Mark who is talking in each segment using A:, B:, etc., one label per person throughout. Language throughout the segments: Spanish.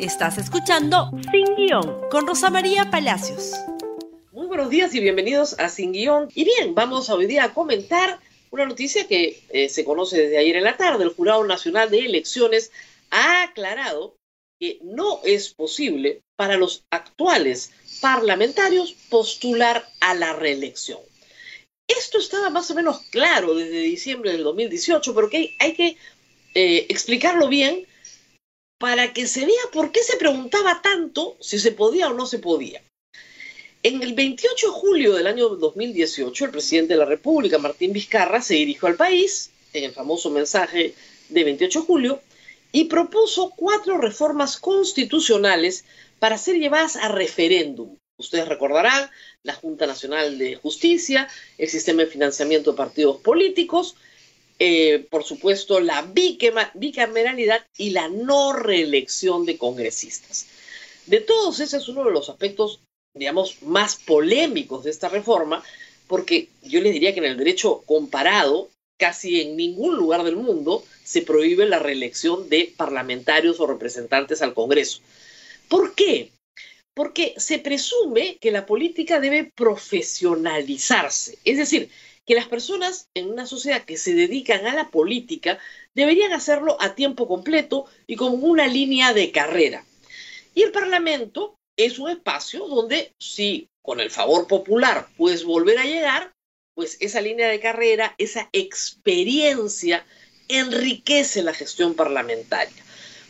A: Estás escuchando Sin Guión con Rosa María Palacios.
B: Muy buenos días y bienvenidos a Sin Guión. Y bien, vamos hoy día a comentar una noticia que eh, se conoce desde ayer en la tarde. El Jurado Nacional de Elecciones ha aclarado que no es posible para los actuales parlamentarios postular a la reelección. Esto estaba más o menos claro desde diciembre del 2018, pero que hay, que eh, explicarlo bien para que se vea por qué se preguntaba tanto si se podía o no se podía. En el 28 de julio del año 2018, el presidente de la República, Martín Vizcarra, se dirigió al país, en el famoso mensaje de 28 de julio, y propuso cuatro reformas constitucionales para ser llevadas a referéndum. Ustedes recordarán la Junta Nacional de Justicia, el sistema de financiamiento de partidos políticos, eh, por supuesto, la bicameralidad y la no reelección de congresistas. De todos, ese es uno de los aspectos, digamos, más polémicos de esta reforma, porque yo les diría que en el derecho comparado, casi en ningún lugar del mundo se prohíbe la reelección de parlamentarios o representantes al Congreso. ¿Por qué? Porque se presume que la política debe profesionalizarse, es decir, que las personas en una sociedad que se dedican a la política deberían hacerlo a tiempo completo y con una línea de carrera. Y el Parlamento es un espacio donde si con el favor popular puedes volver a llegar, pues esa línea de carrera, esa experiencia enriquece la gestión parlamentaria.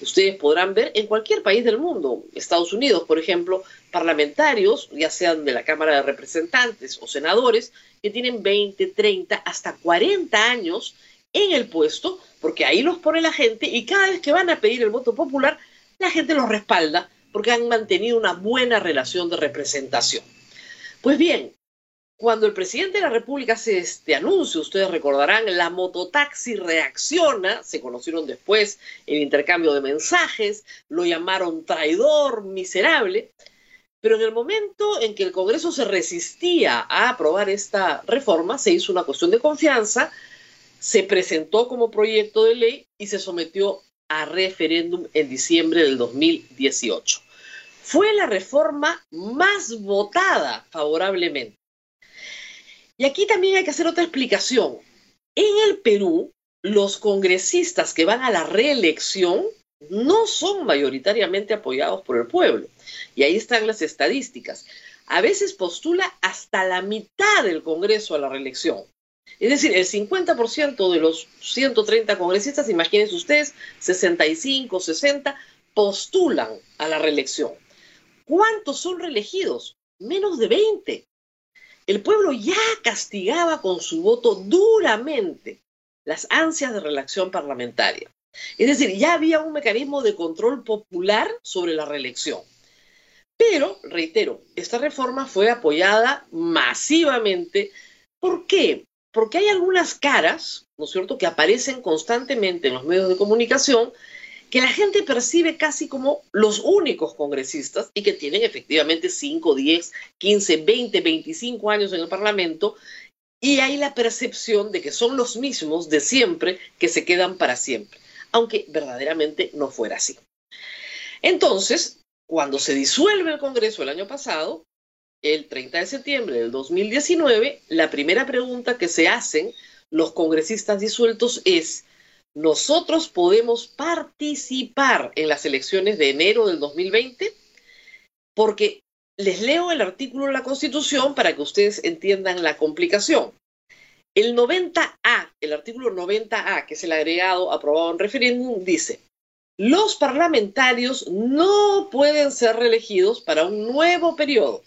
B: Ustedes podrán ver en cualquier país del mundo, Estados Unidos, por ejemplo, parlamentarios, ya sean de la Cámara de Representantes o senadores, que tienen 20, 30, hasta 40 años en el puesto, porque ahí los pone la gente y cada vez que van a pedir el voto popular, la gente los respalda porque han mantenido una buena relación de representación. Pues bien, cuando el presidente de la República hace este anuncio, ustedes recordarán, la mototaxi reacciona, se conocieron después el intercambio de mensajes, lo llamaron traidor, miserable, pero en el momento en que el Congreso se resistía a aprobar esta reforma, se hizo una cuestión de confianza, se presentó como proyecto de ley y se sometió a referéndum en diciembre del 2018. Fue la reforma más votada favorablemente. Y aquí también hay que hacer otra explicación. En el Perú, los congresistas que van a la reelección no son mayoritariamente apoyados por el pueblo. Y ahí están las estadísticas. A veces postula hasta la mitad del Congreso a la reelección. Es decir, el 50% de los 130 congresistas, imagínense ustedes, 65, 60, postulan a la reelección. ¿Cuántos son reelegidos? Menos de 20 el pueblo ya castigaba con su voto duramente las ansias de relación parlamentaria. Es decir, ya había un mecanismo de control popular sobre la reelección. Pero, reitero, esta reforma fue apoyada masivamente. ¿Por qué? Porque hay algunas caras, ¿no es cierto?, que aparecen constantemente en los medios de comunicación que la gente percibe casi como los únicos congresistas y que tienen efectivamente 5, 10, 15, 20, 25 años en el Parlamento y hay la percepción de que son los mismos de siempre que se quedan para siempre, aunque verdaderamente no fuera así. Entonces, cuando se disuelve el Congreso el año pasado, el 30 de septiembre del 2019, la primera pregunta que se hacen los congresistas disueltos es, nosotros podemos participar en las elecciones de enero del 2020 porque les leo el artículo de la Constitución para que ustedes entiendan la complicación. El 90A, el artículo 90A, que es el agregado aprobado en referéndum, dice, los parlamentarios no pueden ser reelegidos para un nuevo periodo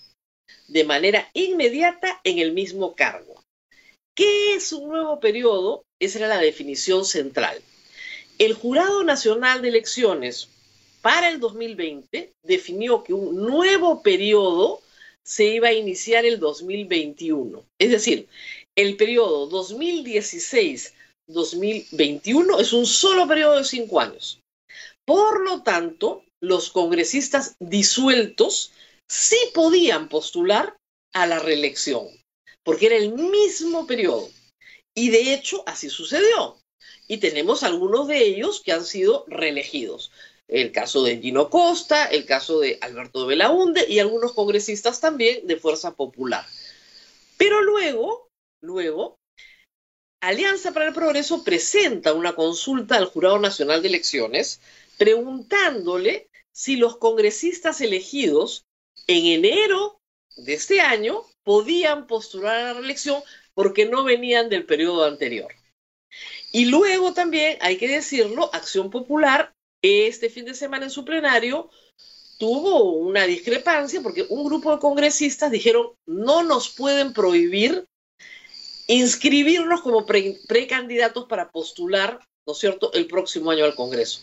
B: de manera inmediata en el mismo cargo. ¿Qué es un nuevo periodo? Esa era la definición central. El Jurado Nacional de Elecciones para el 2020 definió que un nuevo periodo se iba a iniciar el 2021. Es decir, el periodo 2016-2021 es un solo periodo de cinco años. Por lo tanto, los congresistas disueltos sí podían postular a la reelección, porque era el mismo periodo. Y de hecho, así sucedió. Y tenemos algunos de ellos que han sido reelegidos. el caso de Gino Costa, el caso de Alberto Belaunde y algunos congresistas también de Fuerza Popular. Pero luego, luego, Alianza para el Progreso presenta una consulta al Jurado Nacional de Elecciones preguntándole si los congresistas elegidos en enero de este año podían postular a la reelección porque no venían del periodo anterior. Y luego también, hay que decirlo, Acción Popular este fin de semana en su plenario tuvo una discrepancia porque un grupo de congresistas dijeron no nos pueden prohibir inscribirnos como precandidatos para postular, ¿no es cierto?, el próximo año al Congreso.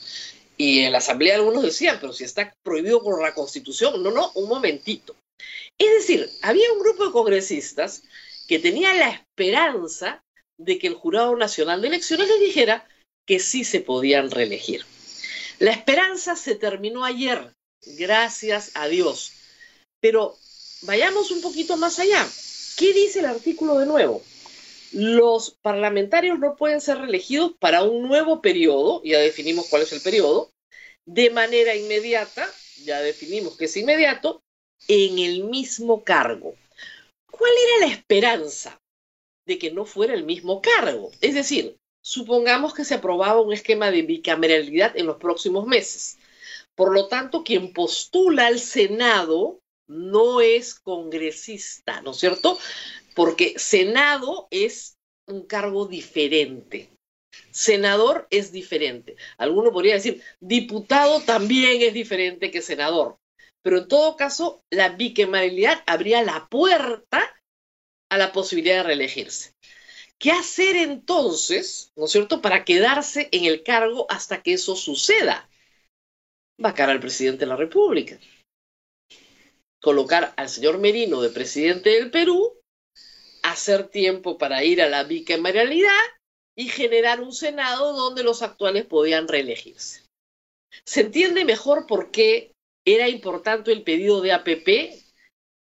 B: Y en la Asamblea algunos decían, pero si está prohibido por la Constitución, no, no, un momentito. Es decir, había un grupo de congresistas que tenía la esperanza de que el Jurado Nacional de Elecciones les dijera que sí se podían reelegir. La esperanza se terminó ayer, gracias a Dios. Pero vayamos un poquito más allá. ¿Qué dice el artículo de nuevo? Los parlamentarios no pueden ser reelegidos para un nuevo periodo, ya definimos cuál es el periodo, de manera inmediata, ya definimos que es inmediato, en el mismo cargo. ¿Cuál era la esperanza de que no fuera el mismo cargo? Es decir, supongamos que se aprobaba un esquema de bicameralidad en los próximos meses. Por lo tanto, quien postula al Senado no es congresista, ¿no es cierto? Porque Senado es un cargo diferente. Senador es diferente. Alguno podría decir, diputado también es diferente que senador. Pero en todo caso, la bicameralidad abría la puerta a la posibilidad de reelegirse. ¿Qué hacer entonces, ¿no es cierto?, para quedarse en el cargo hasta que eso suceda. Vacar al presidente de la República. Colocar al señor Merino de presidente del Perú, hacer tiempo para ir a la bicameralidad y generar un Senado donde los actuales podían reelegirse. Se entiende mejor por qué era importante el pedido de APP,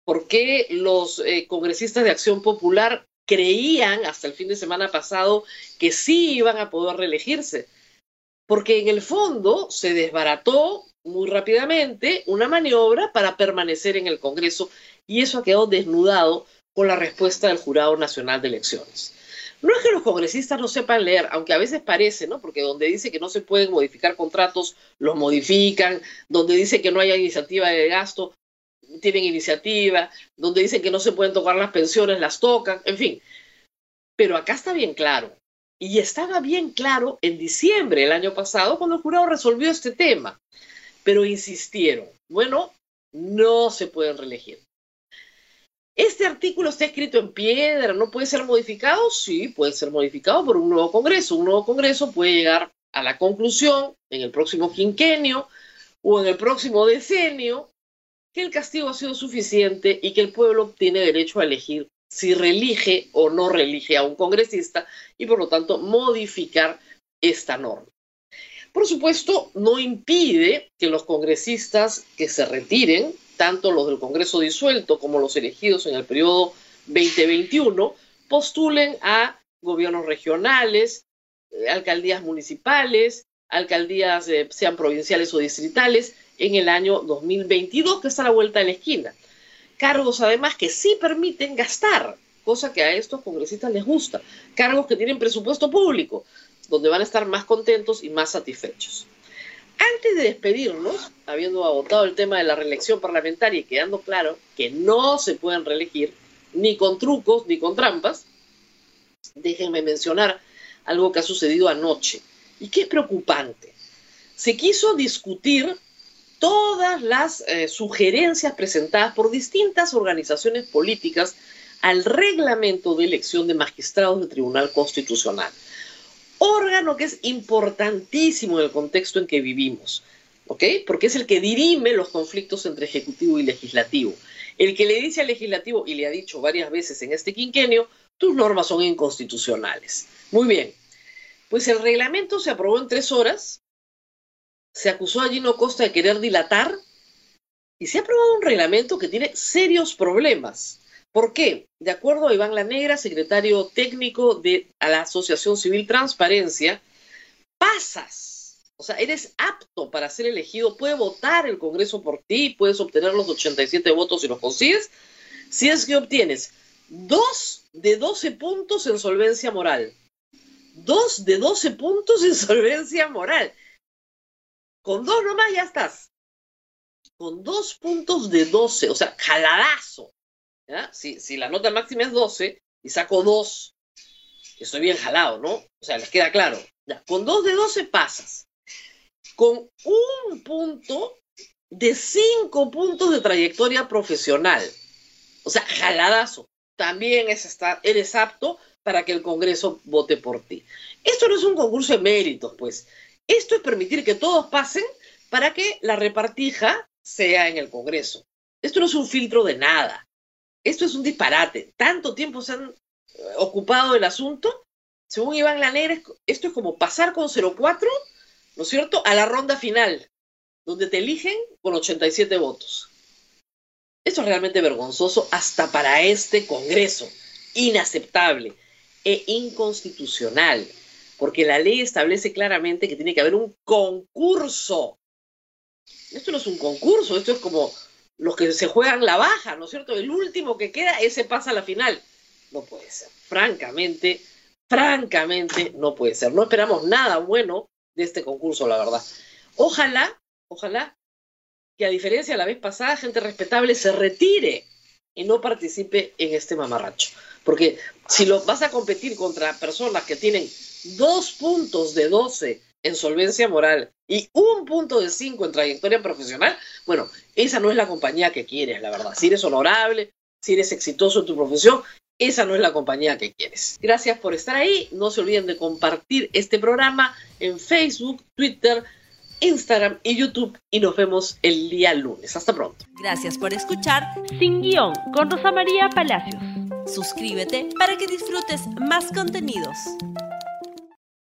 B: por qué los eh, congresistas de Acción Popular creían hasta el fin de semana pasado que sí iban a poder reelegirse, porque en el fondo se desbarató muy rápidamente una maniobra para permanecer en el Congreso y eso ha quedado desnudado con la respuesta del Jurado Nacional de Elecciones. No es que los congresistas no sepan leer, aunque a veces parece, ¿no? Porque donde dice que no se pueden modificar contratos, los modifican, donde dice que no hay iniciativa de gasto, tienen iniciativa, donde dicen que no se pueden tocar las pensiones, las tocan, en fin. Pero acá está bien claro. Y estaba bien claro en diciembre del año pasado cuando el jurado resolvió este tema. Pero insistieron, bueno, no se pueden reelegir. ¿Este artículo está escrito en piedra? ¿No puede ser modificado? Sí, puede ser modificado por un nuevo Congreso. Un nuevo Congreso puede llegar a la conclusión en el próximo quinquenio o en el próximo decenio que el castigo ha sido suficiente y que el pueblo tiene derecho a elegir si reelige o no reelige a un congresista y por lo tanto modificar esta norma. Por supuesto, no impide que los congresistas que se retiren, tanto los del Congreso disuelto como los elegidos en el periodo 2021, postulen a gobiernos regionales, eh, alcaldías municipales, alcaldías eh, sean provinciales o distritales, en el año 2022, que está a la vuelta de la esquina. Cargos además que sí permiten gastar, cosa que a estos congresistas les gusta. Cargos que tienen presupuesto público, donde van a estar más contentos y más satisfechos. Antes de despedirnos, habiendo agotado el tema de la reelección parlamentaria y quedando claro que no se pueden reelegir ni con trucos ni con trampas, déjenme mencionar algo que ha sucedido anoche y que es preocupante. Se quiso discutir todas las eh, sugerencias presentadas por distintas organizaciones políticas al reglamento de elección de magistrados del Tribunal Constitucional. Órgano que es importantísimo en el contexto en que vivimos, ¿ok? Porque es el que dirime los conflictos entre Ejecutivo y Legislativo. El que le dice al Legislativo, y le ha dicho varias veces en este quinquenio, tus normas son inconstitucionales. Muy bien, pues el reglamento se aprobó en tres horas, se acusó a Gino Costa de querer dilatar y se ha aprobado un reglamento que tiene serios problemas. ¿Por qué? De acuerdo a Iván Lanegra, secretario técnico de la Asociación Civil Transparencia, pasas O sea, eres apto para ser elegido, puede votar el Congreso por ti, puedes obtener los 87 votos si los consigues, si es que obtienes dos de 12 puntos en solvencia moral. Dos de 12 puntos en solvencia moral. Con dos nomás ya estás. Con dos puntos de 12, o sea, jaladazo. Si, la nota máxima es 12 y saco dos, estoy bien jalado, ¿no? O sea, les queda claro. Ya, con dos de 12 pasas con un punto de cinco puntos de trayectoria profesional. O sea, jaladazo. También es estar, eres apto para que el Congreso vote por ti. Esto no es un concurso de méritos, pues. Esto es permitir que todos pasen para que la repartija sea en el Congreso. Esto no es un filtro de nada. Esto es un disparate. Tanto tiempo se han eh, ocupado el asunto. Según Iván Laner, esto es como pasar con 04 ¿no es cierto?, a la ronda final, donde te eligen con 87 votos. Esto es realmente vergonzoso hasta para este Congreso, inaceptable e inconstitucional, porque la ley establece claramente que tiene que haber un concurso. Esto no es un concurso, esto es como los que se juegan la baja, ¿no es cierto? El último que queda, ese pasa a la final. No puede ser, francamente, francamente no puede ser. No esperamos nada bueno de este concurso, la verdad. Ojalá, ojalá que a diferencia de la vez pasada, gente respetable se retire y no participe en este mamarracho. Porque si lo vas a competir contra personas que tienen dos puntos de 12 en solvencia moral y un punto de 5 en trayectoria profesional, bueno, esa no es la compañía que quieres, la verdad. Si eres honorable, si eres exitoso en tu profesión, esa no es la compañía que quieres. Gracias por estar ahí. No se olviden de compartir este programa en Facebook, Twitter, Instagram y YouTube. Y nos vemos el día lunes. Hasta pronto.
A: Gracias por escuchar Sin Guión con Rosa María Palacios. Suscríbete para que disfrutes más contenidos.